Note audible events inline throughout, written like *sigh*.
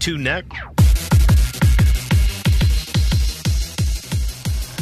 To next?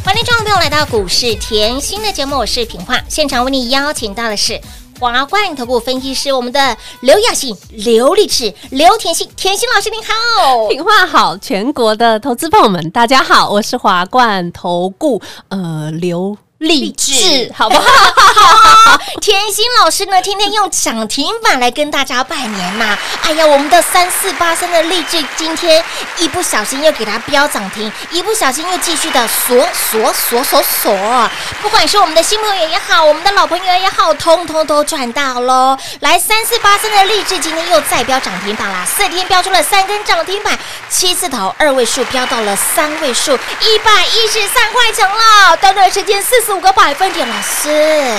欢迎众朋友来到股市甜心的节目，我是品化，现场为你邀请到的是华冠投顾分析师我们的刘雅欣、刘立志、刘甜心，甜心老师您好。品话好，全国的投资朋友们，大家好，我是华冠投顾呃刘励志，*laughs* *laughs* 好不好？好，甜心老师呢，天天用涨停板来跟大家拜年呐、哎呀，我们的三四八三的励志今天一不小心又给它飙涨停，一不小心又继续的锁锁锁锁锁。不管是我们的新朋友也好，我们的老朋友也好，通通都赚到喽。来，三四八三的励志今天又再飙涨停板啦，四天飙出了三根涨停板，七字头二位数飙到了三位数，一百一十三块钱了，短短时间四十五个百分点。老师，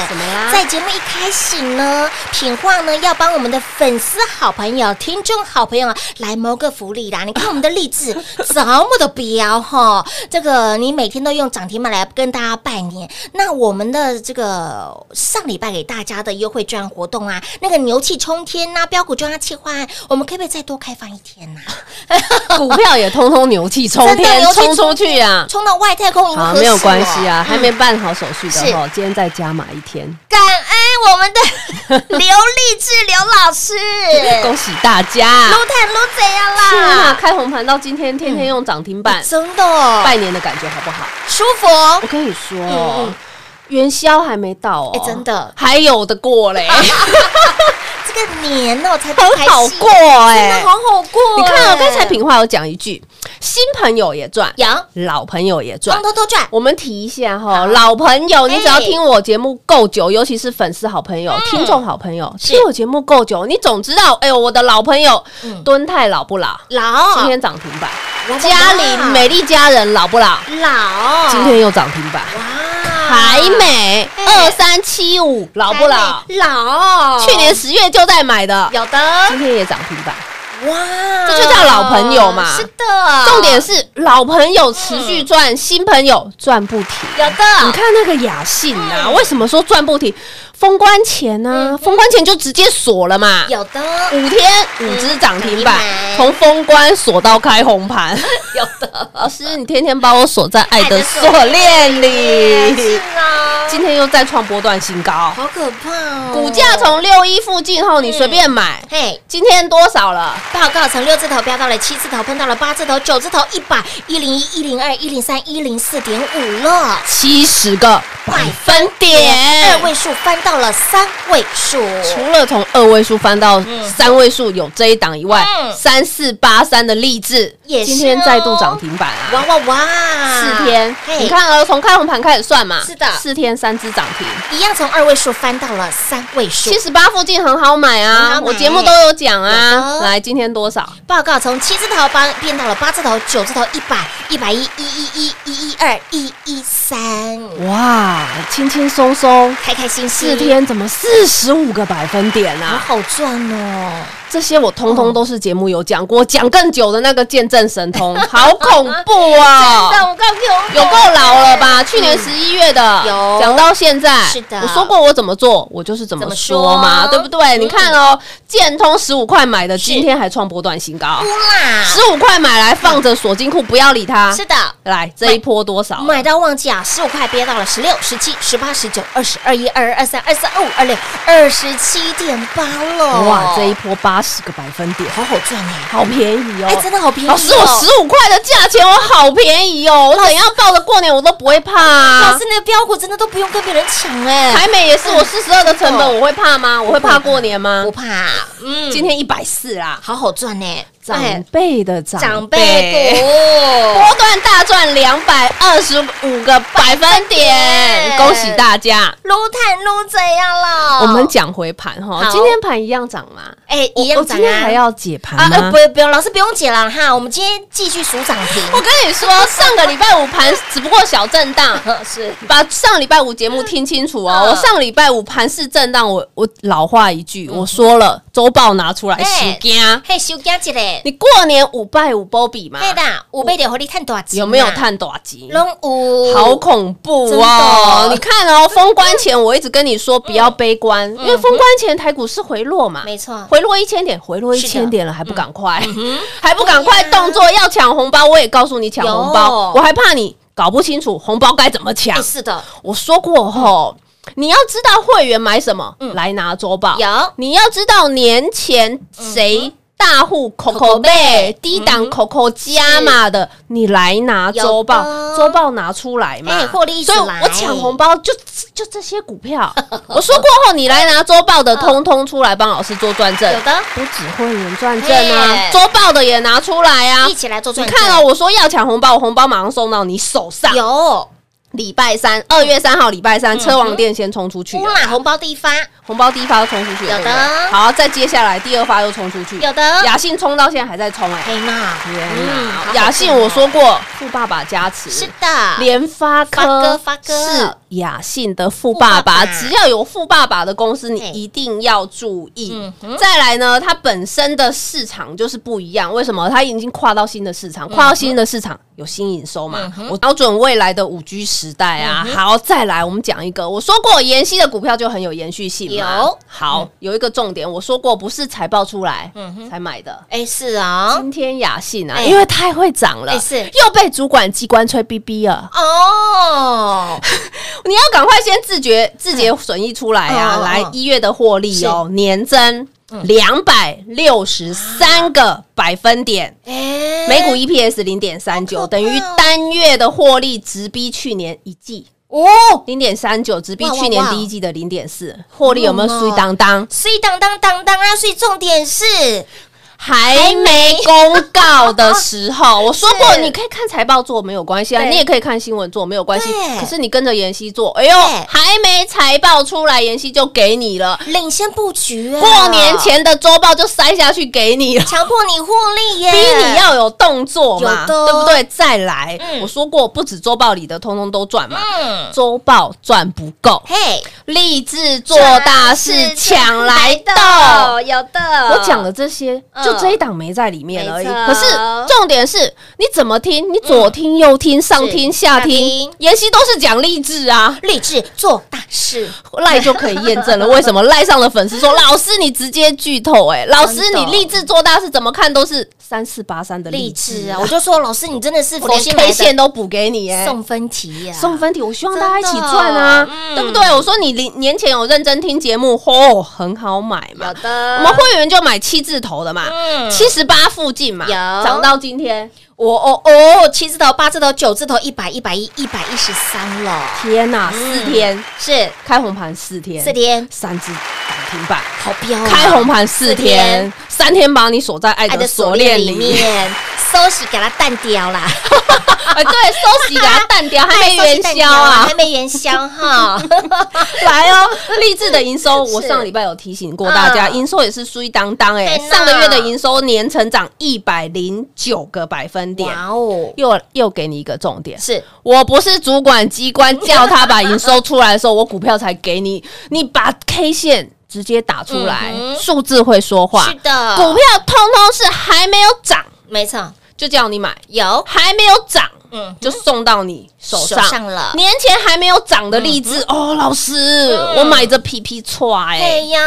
怎么啦在节目一开始呢，品化呢要帮我们的粉丝好朋友、听众好朋友啊来谋个福利啦！你看我们的励志 *laughs* 这么的飙哈，这个你每天都用涨停板来跟大家拜年。那我们的这个上礼拜给大家的优惠券活动啊，那个牛气冲天呐、标股专家计划案，我们可不可以再多开放一天呐、*laughs* 股票也通通牛气冲天冲出去啊！冲到外太空好，没有关系哦啊，还没办好手续的是哈，今天再加码一天，我们的 *laughs* 刘励志刘老师，*laughs* 恭喜大家！撸坦撸怎样啦？开红盘到今天，天天用涨停板，真的哦拜年的感觉好不好？舒服哦我跟你说嗯哦嗯，元宵还没到哦，哎真的还有的过嘞，*laughs* 这个年哦才很好过真哎的。好好过。你看哦，哎刚才品话有讲一句，新朋友也赚，有。老朋友也赚。通。通都赚，我们提一下哈，老朋友，你只要听我节目够久，尤其是粉丝好朋友、听众好朋友，听我节目够久，你总知道，哎呦，我的老朋友嗯。敦泰老不老？老。今天涨停板。哇哇嘉玲美丽家人老不老？老，今天又涨停板。哇，海美哎二三七五老不老？老，去年十月就在买的，有的。今天也涨停板。哇，这就叫老朋友嘛。是的，重点是老朋友持续赚，新朋友赚不停。有的，你看那个雅信呐，为什么说赚不停？封关前呢，封关前就直接锁了嘛，有的，五天五只涨停板从封关锁到开红盘。*laughs* 有的，老师，你天天把我锁在爱的锁。锁链是里，啊，今天又再创波段新高，好可怕哦，股价从六一附近后，你随便买，嘿。今天多少了？报告从六字头飙到了七字头，碰到了八字头、九字头，一百、一零一、一零二、一零三、一零四点五了，七十个百分点。二点。位数翻到了三位数，除了从二位数翻到三位数有这一档以外嗯，三四八三的励志也今天再度涨停板啊！哇哇哇！四天，你看哦，从开红盘开始算嘛，是的。四天三只涨停，一样从二位数翻到了三位数。七。十八附近很好买啊我节目都有讲啊。来，今天多少？报告从七字头帮变到了八字头、九字头、一百、一百一、一一一、一一二、一一三，哇，轻轻松松，开开心心，四天怎么四十五个百分点啊？好赚哦！这些我通通都是节目有讲过，讲更久的那个见证神通，*laughs* 好恐怖啊！真的，我告诉你，有够老了吧？去年十一月的，有讲到现在，是的我说过我怎么做，我就是怎么说嘛，说对不对？你看哦，建通十五块买的，今天还创波段新高，啦，十五块买来放着锁金库，不要理它。是的。来这一波多少？买到旺季啊，十五块憋到了十六、十七、十八、十九、二十二、一、二二、二三、二四、二五、二六、二十七点八了。哇，这一波八十个百分点，好好赚哎！好便宜哦！哎，真的好便宜哦。老师，我十五块的价钱，我好便宜哦！我怎样抱着过年我都不会怕啊老师，！你的标股真的都不用跟别人抢哎，台美也是我四十二的成本，我会怕吗？我会怕过年吗不？怕。嗯，今天一百四啦，好好赚呢，长哎辈的长长辈股。波段大赚两百二十五个百分点，恭喜大家！撸碳撸怎样了？我们讲回盘哈，今天盘一样涨吗？哎一我样涨今天还要解盘啊，不？不用，老师不用解了哈，我们今天继续数涨停。我跟你说，上个礼拜五盘只不过小震荡，*laughs* 是把上礼拜五节目听清楚哦。嗯我上礼拜五盘是震荡，我我老话一句，我说了，周报拿出来，哎洗惊。嘿，收假一嘞，你过年五拜五波比嘛？对的，五倍的火力探多少钱？有没有？探多少集？拢有，好恐怖哦！你看哦，*laughs* 封关前我一直跟你说不要悲观，因为封关前台股是回落嘛，没错，回落一千点，回落一千点了，还不赶快，*laughs* 还不赶快动作要抢红包，我也告诉你抢红包，我还怕你搞不清楚红包该怎么抢哎，。是的，我说过吼，你要知道会员买什么，来拿周报。嗯有你要知道年前谁。大户 Coco 贝低档 Coco 加码的，你来拿周报周报拿出来嘛，哎获利所以我抢红包就就这些股票。*laughs* 我说过后，你来拿周报的，通通出来帮老师做转正。有的不止会员转正啊哎，周报的也拿出来啊一。起来做你转正。看哦，我说要抢红包，我红包马上送到你手上。有礼拜三，二月三号礼拜三，车王店先冲出去红包第一发，红包第一发又冲出去，有的。好，再接下来第二发又冲出去，有的。雅信冲到现在还在冲哎，黑马，天嗯好好哪！雅信我说过，富爸爸加持。是的，连发发哥发哥。是雅信的富爸爸，只要有富爸爸的公司，你一定要注意嗯。再来呢，它本身的市场就是不一样，为什么？它已经跨到新的市场，嗯跨到新的市场有新营收嘛？我瞄准未来的五 G 时代啊。嗯好，再来我们讲一个，我说过妍希的股票就很有延续性嘛。有好，有一个重点，我说过不是财报出来才买的。哎是啊，今天雅信啊，哎因为太会涨了，哎是又被主管机关吹逼逼了。哦，*laughs* *laughs* 你要赶快先自觉自觉损益出来啊！来一月的获利哦，年增两百六十三个百分点，哎。每股 EPS 零点三九，等于单月的获利直逼去年一季。哦，零点三九，直逼去年第一季的零点四，获利有没有水当当？所以当当当当啊，所以重点是还没公告的时候，我说过你可以看财报做没有关系啊，你也可以看新闻做没有关系。可是你跟着妍希做，哎呦，对。还没财报出来，妍希就给你了。领先布局啊，过年前的周报就塞下去给你了。强迫你获利耶，逼你要有动作嘛，对不对？再来，嗯。我说过，不止周报里的通通都赚嘛，嗯，周报赚不够，嘿，立志做大事抢来的。有的，我讲了这些，嗯就这一档没在里面而已。可是重点是你怎么听，你左听右听，上听下下听听，妍希都是讲励志啊。励志做大事，赖就可以验证了，*laughs* 为什么赖上的粉丝说老师你直接剧透哎、老师你励志做大事怎么看都是三四八三的励励志志啊！我就说老师，你真的是我连 K 线都补给你哎、送分题呀，送分题，我希望大家一起赚啊，嗯。对不对？我说你年年前有认真听节目，嚯、很好买嘛。我们会员就买七字头的嘛，嗯七十八附近嘛，有。涨到今天，我哦哦，七字头、八字头、九字头，一百、一百一、一百一十三了，天哪，四天。是。开红盘四天，四天，三只涨停板，好彪啊！开红盘四四天。天，三天把你锁在爱爱的的锁锁链里面。收息给它淡掉啦，*laughs* 哎，对，收息给它淡掉，*laughs* 还没元宵啊。还。没元宵哈。*laughs* 来哦，励志的营收，我是上礼拜有提醒过大家，嗯营收也是衰当当哎上个月的营收年成长一百零九个百分点。哇哦，又又给你一个重点，是。我不是主管机关叫他把营收出来的时候，我股票才给你，你把 K 线直接打出来数字会说话。是的，股票通通是还没有涨。没错，就叫你买，有，还没有涨嗯，就送到你手手上。上了。年前还没有涨的荔枝、哦，老师，我买着皮皮踹哎、哎呀，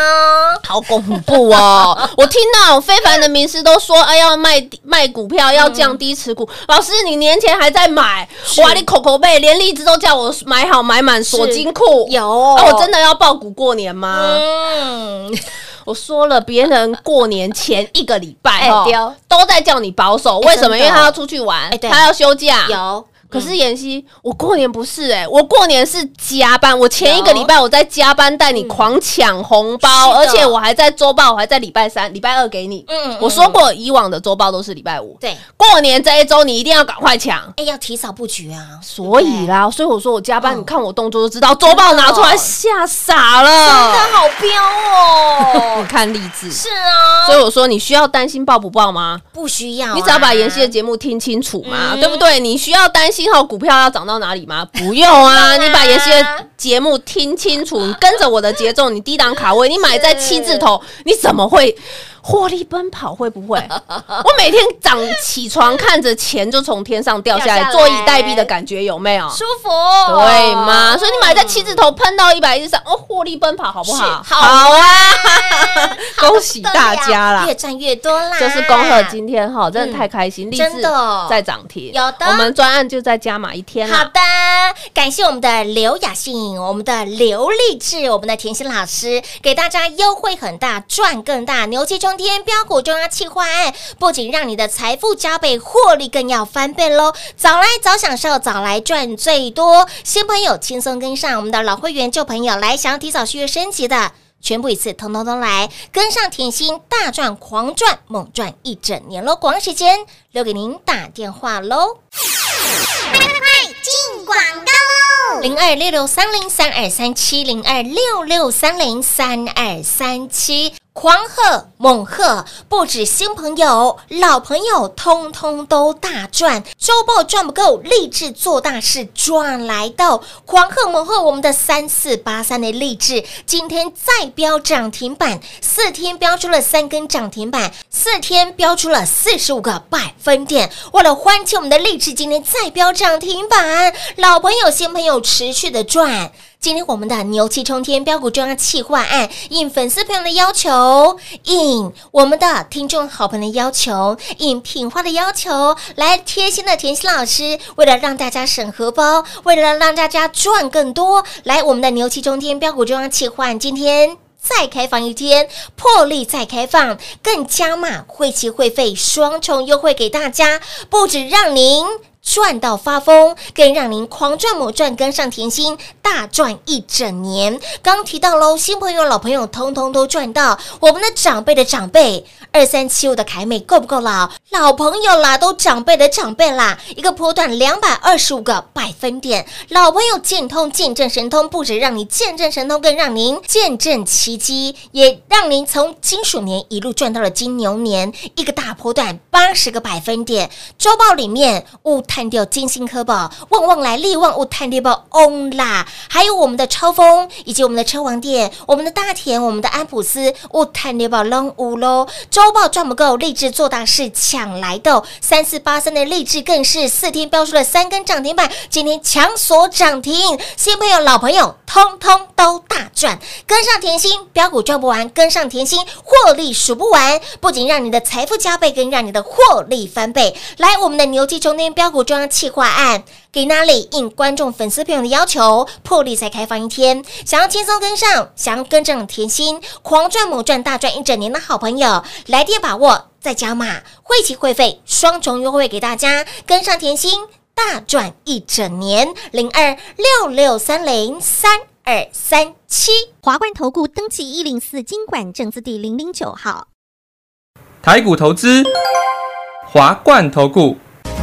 好恐怖哦！*laughs* 我听到非凡的名师都说，哎，要卖卖股票，要降低持股。老师，你年前还在买，哇，你口口背，连荔枝都叫我买好买满锁金库。有啊，我真的要爆股过年吗？嗯，我说了，别人过年前一个礼拜哦都在叫你保守，哎为什么？因为他要出去玩他要休假。有，可是妍希，我过年不是哎、我过年是加班。我前一个礼拜我在加班带你狂抢红包，而且我还在周报，我还在礼拜三、礼拜二给你。嗯我说过，以往的周报都是礼拜五。对，过年这一周你一定要赶快抢。哎，要提早布局啊，所以啦，所以我说我加班，嗯你看我动作就知道，周报拿出来吓傻了真的了。好彪哦 *laughs* 你，看励志，是啊，所以我说你需要担心报不报吗？不需要啊，你只要把妍希的节目听清楚嘛，嗯对不对？你需要担心好股票要涨到哪里吗？*laughs* 不用啊，你把妍希的节目听清楚，你跟着我的节奏，你低档卡位，你买在七字头，你怎么会？获利奔跑会不会？*laughs* 我每天早起床看着钱就从天上掉下来，坐以待毙的感觉有没有？舒服，对吗？所以你买在七字头喷到一百一十三，哦，获利奔跑好不好？好啊！*laughs* 恭喜大家啦！越赚越多啦，就是恭贺今天哈，真的太开心，励志真的在涨停，有的我们专案就在加码一天了。好的，感谢我们的刘雅信，我们的刘励志，我们的甜心老师，给大家优惠很大，赚更大，牛气冲天，标股中央企划案，不仅让你的财富加倍，获利更要翻倍喽！早来早享受，早来赚最多。新朋友轻松跟上，我们的老会员旧朋友来，想要提早续约升级的。全部一次，通通都来跟上甜心，大赚狂赚猛赚一整年喽！广告时间留给您打电话喽，快进广告喽。零二六六三零三二三七零二六六三零三二三七。狂贺猛贺，不止新朋友、老朋友，通通都大赚。周报赚不够，励志做大事赚来到。狂贺猛贺，我们的三四八三的励志今天再飙涨停板，四天飙出了三根涨停板，四天飙出了四十五个百分点。为了欢庆我们的励志今天再飙涨停板，老朋友、新朋友持续的赚。今天我们的牛气冲天标股中央企划案，应粉丝朋友的要求，应我们的听众好朋友的要求，应品花的要求，来贴心的甜心老师，为了让大家省荷包，为了让大家赚更多，来我们的牛气冲天标股中央企划案，今天。再开放一天，破例再开放，更加码会期会费双重优惠给大家，不止让您赚到发疯，更让您狂赚猛赚，跟上甜心大赚一整年。刚提到喽，新朋友、老朋友通通都赚到，我们的长辈的长辈，二三七五的凯美够不够老？老朋友啦，都长辈的长辈啦，一个波段两百二十五个百分点，老朋友见通见证神通，不止让你见证神通，更让您见证奇迹，也让您从金属年一路赚到了金牛年，一个大波段八十个百分点。周报里面五探掉金星科宝，旺旺来利旺物探掉报翁啦，还有我们的超风，以及我们的车王店，我们的大田，我们的安普斯物探掉报龙五喽。周报赚不够，励志做大事抢来的三四八三的励志更是四天标出了三根涨停板，今天强锁涨停，新朋友老朋友通通都大赚，跟上甜心标股赚不完，跟上甜心获利数不完，不仅让你的财富加倍，更让你的获利翻倍。来，我们的牛气冲天标股中央企划案。给哪里应观众粉丝朋友的要求，破例才开放一天。想要轻松跟上，想要跟上甜心，狂赚猛赚大赚一整年的好朋友，来电把握，再加码，会期会费双重优惠给大家，跟上甜心大赚一整年。零二六六三零三二三七。华冠投顾登记一零四经管证字第零零九号。台股投资，华冠投顾。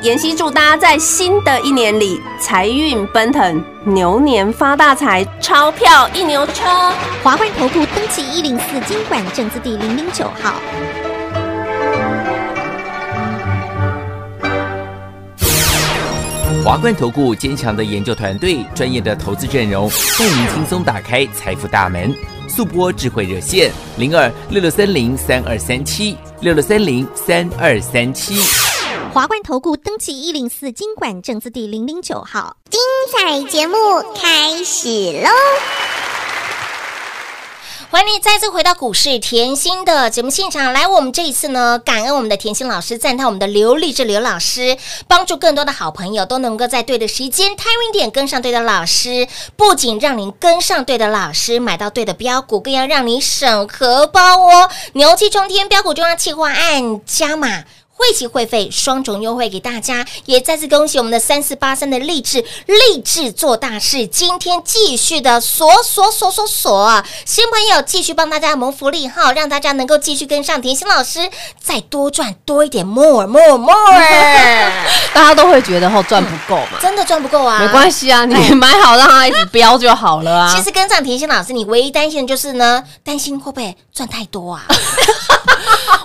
妍希祝大家在新的一年里财运奔腾，牛年发大财，钞票一牛车。华冠投顾登记一零四经管证字第零零九号。华冠投顾坚强的研究团队，专业的投资阵容，带您轻松打开财富大门。速播智慧热线零二六六三零三二三七六六三零三二三七。华冠投顾登记一零四经管证字第零零九号。精彩节目开始喽！欢迎你再次回到股市甜心的节目现场。来，我们这一次呢，感恩我们的甜心老师，赞叹我们的刘丽志刘老师，帮助更多的好朋友都能够在对的时间、timing 点跟上对的老师。不仅让您跟上对的老师，买到对的标股，更要让你省荷包哦！牛气冲天，标股中央企划案加码。会期会费双重优惠给大家，也再次恭喜我们的三四八三的励志励志做大事，今天继续的锁锁锁锁锁，新朋友继续帮大家谋福利哈，让大家能够继续跟上甜心老师，再多赚多一点，more more more，大家都会觉得后赚不够嘛，真的赚不够啊，没关系啊，你买好让它一直飙就好了啊。其实跟上甜心老师，你唯一担心的就是呢，担心会不会赚太多啊？*laughs*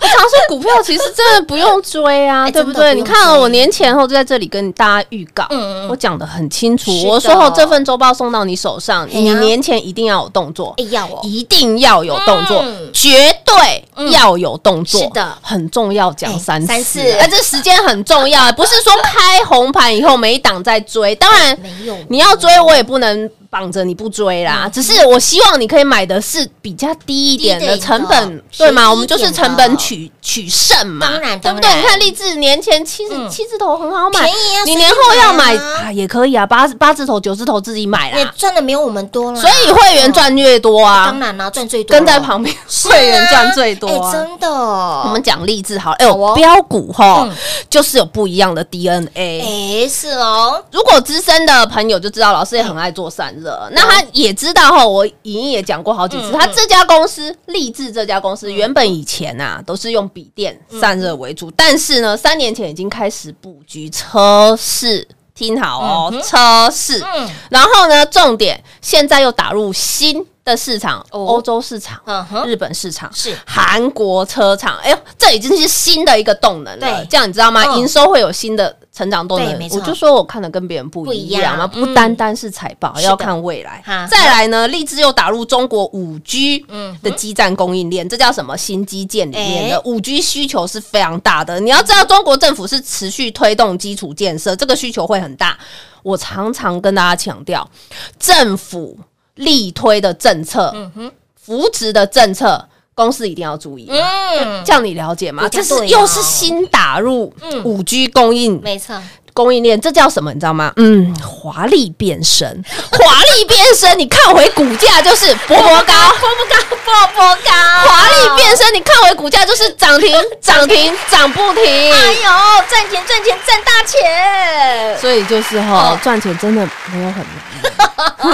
我常说股票其实真的不用追啊，哎对不对？不你看哦，我年前后就在这里跟大家预告，我讲的很清楚我说后这份周报送到你手上，你年前一定要有动作哎，要哦，一定要有动作嗯，绝对要有动作，是的。很重要，讲哎三次，三次。哎，这时间很重要，不是说开红盘以后每一档在追，当然没有。你要追，我也不能。绑着你不追啦，只是我希望你可以买的是比较低一点的成本，对吗？我们就是成本取取胜嘛，当然对不对？你看励志年前七七字头很好买，便宜啊你年后要买啊。啊也可以啊，八八字头九字头自己买也啦。赚的没有我们多了，所以会员赚越多啊当，然啦，赚最多，跟在旁边会员赚最多。真的，我们讲励志好了，哎呦，标股哈嗯，就是有不一样的 DNA。哎，是哦，如果资深的朋友就知道，老师也很爱做散热。那他也知道哈，我莹莹也讲过好几次，嗯他这家公司励志这家公司原本以前啊都是用笔电散热为主，但是呢，三年前已经开始布局车市。听好哦，车市，嗯。然后呢，重点现在又打入新的市场，哦。欧洲市场嗯，日本市场是。韩国车厂，哎呦，这已经是新的一个动能了对。这样你知道吗？嗯。营收会有新的成长动能。我就说我看的跟别人不不一一样嘛，样。不单单是财报，要看未来。再来呢，立志又打入中国五 G 嗯的基站供应链，这叫什么？新基建里面的哎。五 G 需求是非常大的。你要知道，中国政府是持续推动基础建设，这个需求会很大。我常常跟大家强调，政府力推的政策，嗯扶植的政策，公司一定要注意。嗯，这样你了解吗？这是又是新打入嗯五 G 供应没错，供应链，这叫什么？你知道吗？嗯，华丽变身，*laughs* 华丽变身，你看回股价就是 *laughs* 波波高，波波高，波波高，华丽变身，你看回股价就是涨停，*laughs* 涨停，涨不停。哎呦，赚钱赚钱赚大钱，所以就是哈哦，赚钱真的没有很难。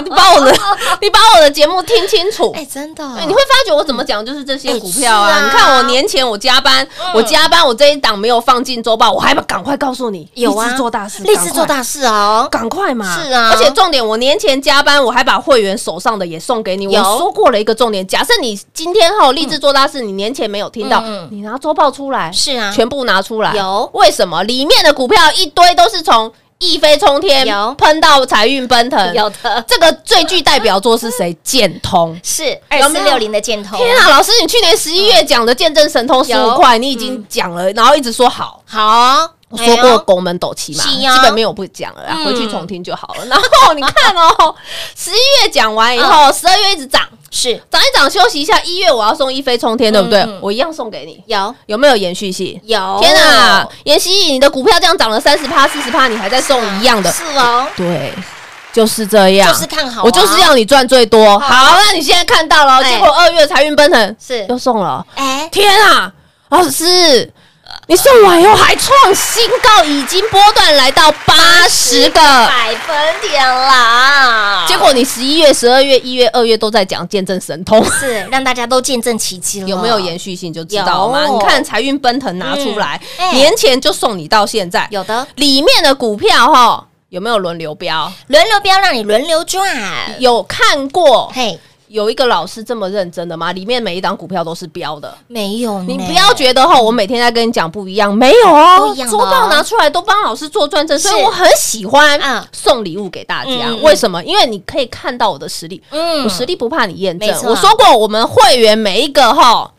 你把我的，*laughs* 你把我的节目听清楚。哎，真的，对你会发觉我怎么讲就是这些股票啊！你看我年前我加班，我加班，我这一档没有放进周报，我还不赶快告诉你，有啊立志做大事，立志做大事哦，赶快嘛！是啊而且重点，我年前加班，我还把会员手上的也送给你。我说过了一个重点，假设你今天后立志做大事，你年前没有听到你拿周报出来，是啊全部拿出来。有为什么？里面的股票一堆都是从一飞冲天喷到财运奔腾，有的。这个最具代表作是谁？建通。是二有没有？四六零的箭通，天啊，老师，你去年十一月讲的见证神通十有。五块，你已经讲了，然后一直说好。好，我说过拱门斗气嘛，基本面我不讲了回去重听就好了。然后你看哦，十一月讲完以后，十二月一直涨，是。涨一涨休息一下，一月我要送一飞冲天，对不对？我一样送给你，有。有没有延续性？有，天啊，妍希，你的股票这样涨了三十趴、四十趴，你还在送一样的？是哦，对，就是这样，就是看好啊。我就是要你赚最多。好，那你现在看到了，哎。结果二月财运奔腾是。又送了，哎，天啊，老师，你送完以后还创新高，已经波段来到八十个。百分点啦，结果你十一月、十二月、一月、二月都在讲见证神通，是让大家都见证奇迹了，有没有延续性就知道了嘛。你看财运奔腾拿出来，年前就送你到现在，有的。里面的股票哈有没有轮流标？轮流标让你轮流赚，有看过嘿，有一个老师这么认真的吗？里面每一档股票都是标的。没有，你不要觉得哈，我每天在跟你讲不一样，没有哦不一样，哦周报拿出来都帮老师做转正，所以我很喜欢嗯送礼物给大家。为什么？因为你可以看到我的实力，嗯我实力不怕你验证。我说过，我们会员每一个哈。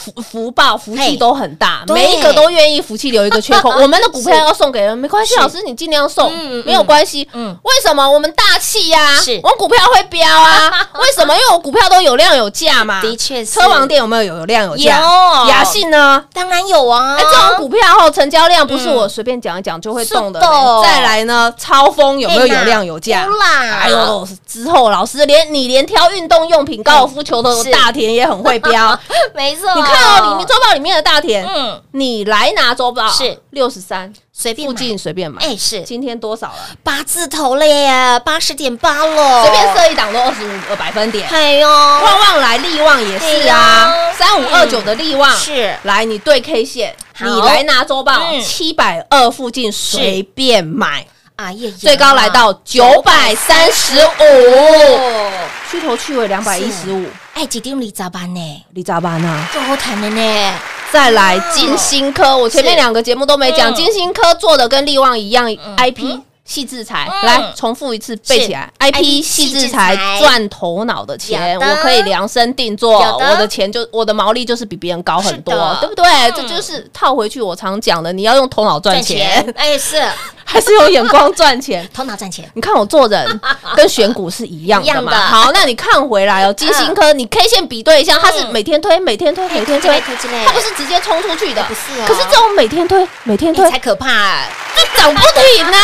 福福报福气都很大，每一个都愿意福气留一个缺口。*laughs* 我们的股票要送给人，没关系，老师你尽量送没有关系。嗯为什么我们大气呀？是我们股票会飙啊？*laughs* 为什么？因为我股票都有量有价嘛。的确车王店有没有有有量有价？有雅信呢？当然有啊，哎，这种股票后成交量不是我随便讲一讲就会动的。再来呢，超风有没有有量有价有？啦，哎呦，之后老师连你连挑运动用品、高尔夫球的是大田也很会飙。*laughs* 没错，你看哦，里面周报里面的大田，嗯，你来拿周报是。六十三，随便附近随便买。哎是。今天多少了？八字头了耶，八十点八了，随便设一档都二十五个百分点。哎呦，旺旺来，利旺也是啊，三五二九的利旺是。来，你对 K 线，你来拿周报嗯。七百二附近随便买，啊耶，最高来到九百三十五，哦，去头去尾两百一十五，哎，几丁里咋办呢？你咋办呢？就好谈的呢，再来金星科，我前面两个节目都没讲，嗯金星科做的跟利旺一样，IP。细制裁，嗯。来重复一次背起来。IP 细制裁赚头脑的钱，我可以量身定做，我的钱就我的毛利就是比别人高很多对不对？嗯这就是套回去我常讲的，你要用头脑赚钱，哎是 *laughs* 还是用眼光赚钱？*laughs* 头脑赚钱，你看我做人 *laughs* 跟选股是一样的嘛？好，那你看回来哦，金星科，你 K 线比对一下，它是每天推，每天推，每天推，它不是直接冲出去的，不是哦可是这种每天推，每天推哎才可怕哎，就涨不停啊！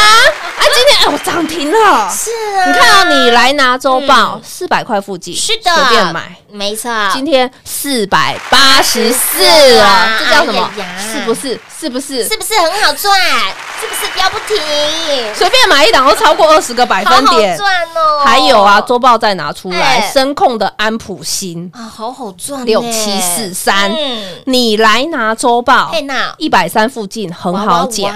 啊，*laughs* 今天哎，我涨停了。是啊，你看到你来拿周报四百块附近，是的随便买，没错，今天四百八十四哇啊，这叫什么？是不是？是不是？是不是很好赚？是不是标不停？随便买一档都超过二十个百好好分点。赚哦！还有啊，周报再拿出来，哎。声控的安普新啊，好好赚呢，六七四三。嗯，你来拿周报一百三附近很好捡。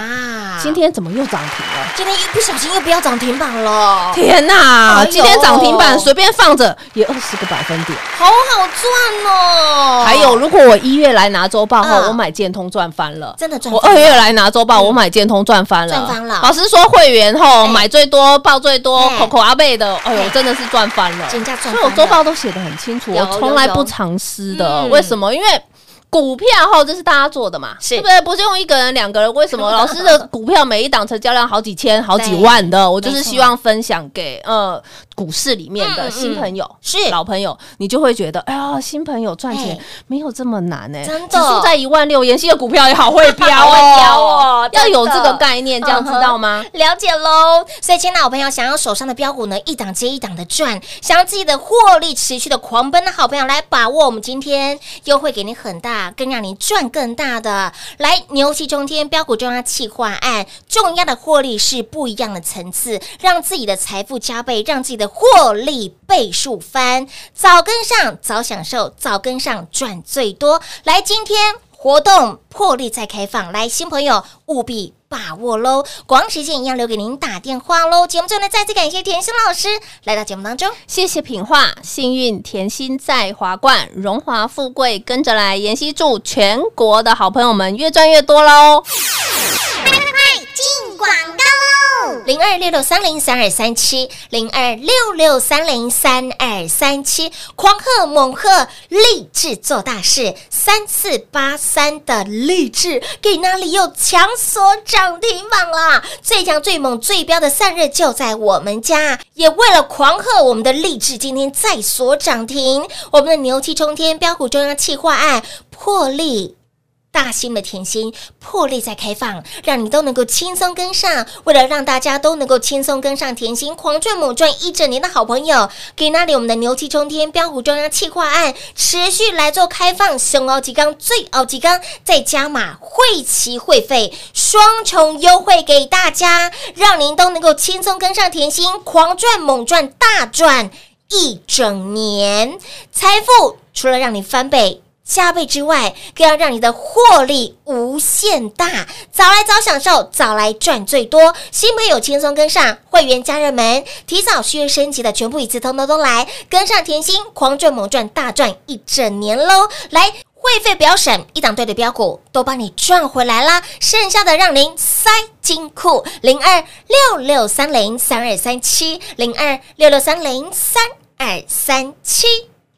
今天怎么又涨停了？今天一不小心又不要涨停板了，天呐！哎今天涨停板随便放着也二十个百分点。好好赚哦！还有，如果我一月来拿周报后，嗯。我买建通赚翻了，真的赚我二月来拿周报，我买建通赚翻了，赚翻了老师说会员后哎买最多报最多哎口口阿贝的，哎呦哎，真的是赚翻了。真价赚所以我周报都写的很清楚，我从来不藏私的。嗯为什么？因为。股票吼这是大家做的嘛，是对不是？不是用一个人、两个人。为什么 *laughs* 老师的股票每一档成交量好几千、好几万的？我就是希望分享给呃股市里面的嗯新朋友、是。老朋友，你就会觉得，哎呀，新朋友赚钱哎。没有这么难呢，真的。指数在一万六，妍希的股票也好会飙好会飙哦哦，要有这个概念，这样知道吗？了解喽，所以，亲爱的好朋友，想要手上的标股呢，一档接一档的赚，想要自己的获利持续的狂奔的好朋友，来把握我们今天优惠给你很大，更让你赚更大的，来牛气冲天标股中央企划案，重要的获利是不一样的层次，让自己的财富加倍，让自己的获利倍数翻，早跟上，早享受，早跟上赚最多。来，今天。活动破例再开放，来新朋友务必把握喽！广告时间一样留给您打电话喽。节目最后呢，再次感谢甜心老师来到节目当中。谢谢品画，幸运甜心在华冠，荣华富贵跟着来。妍希祝全国的好朋友们越赚越多喽！快快进广告喽！零二六六三零三二三七，零二六六三零三二三七，狂贺猛贺，立志做大事，三四八三的励志给哪里又强锁涨停板啦？最强最猛最标的散热就在我们家，也为了狂贺我们的励志，今天再锁涨停，我们的牛气冲天标股中央企划案破例。大新的甜心破例在开放，让你都能够轻松跟上。为了让大家都能够轻松跟上甜心狂赚猛赚一整年的好朋友，给那里我们的牛气冲天标股中央企划案持续来做开放，熊奥吉刚最奥吉刚再加码会期会费双重优惠给大家，让您都能够轻松跟上甜心狂赚猛赚大赚一整年，财富除了让你翻倍。加倍之外，更要让你的获利无限大，早来早享受，早来赚最多。新朋友轻松跟上，会员家人们提早续约升级的，全部一次通通都来跟上甜心，狂赚猛赚大赚一整年喽！来。会费不要省，一档对的标股都帮你赚回来啦，剩下的让您塞金库零二六六三零三二三七零二六六三零三二三七。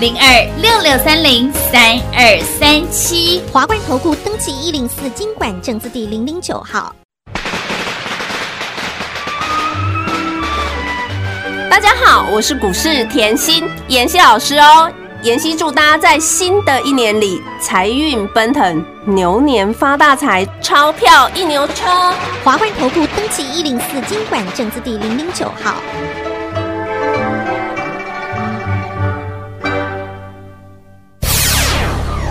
零二六六三零三二三七。华冠投顾登记一零四经管证字第零零九号。大家好，我是股市甜心妍希老师哦。妍希祝大家在新的一年里财运奔腾，牛年发大财，钞票一牛车。华冠投顾登记一零四经管证字第零零九号。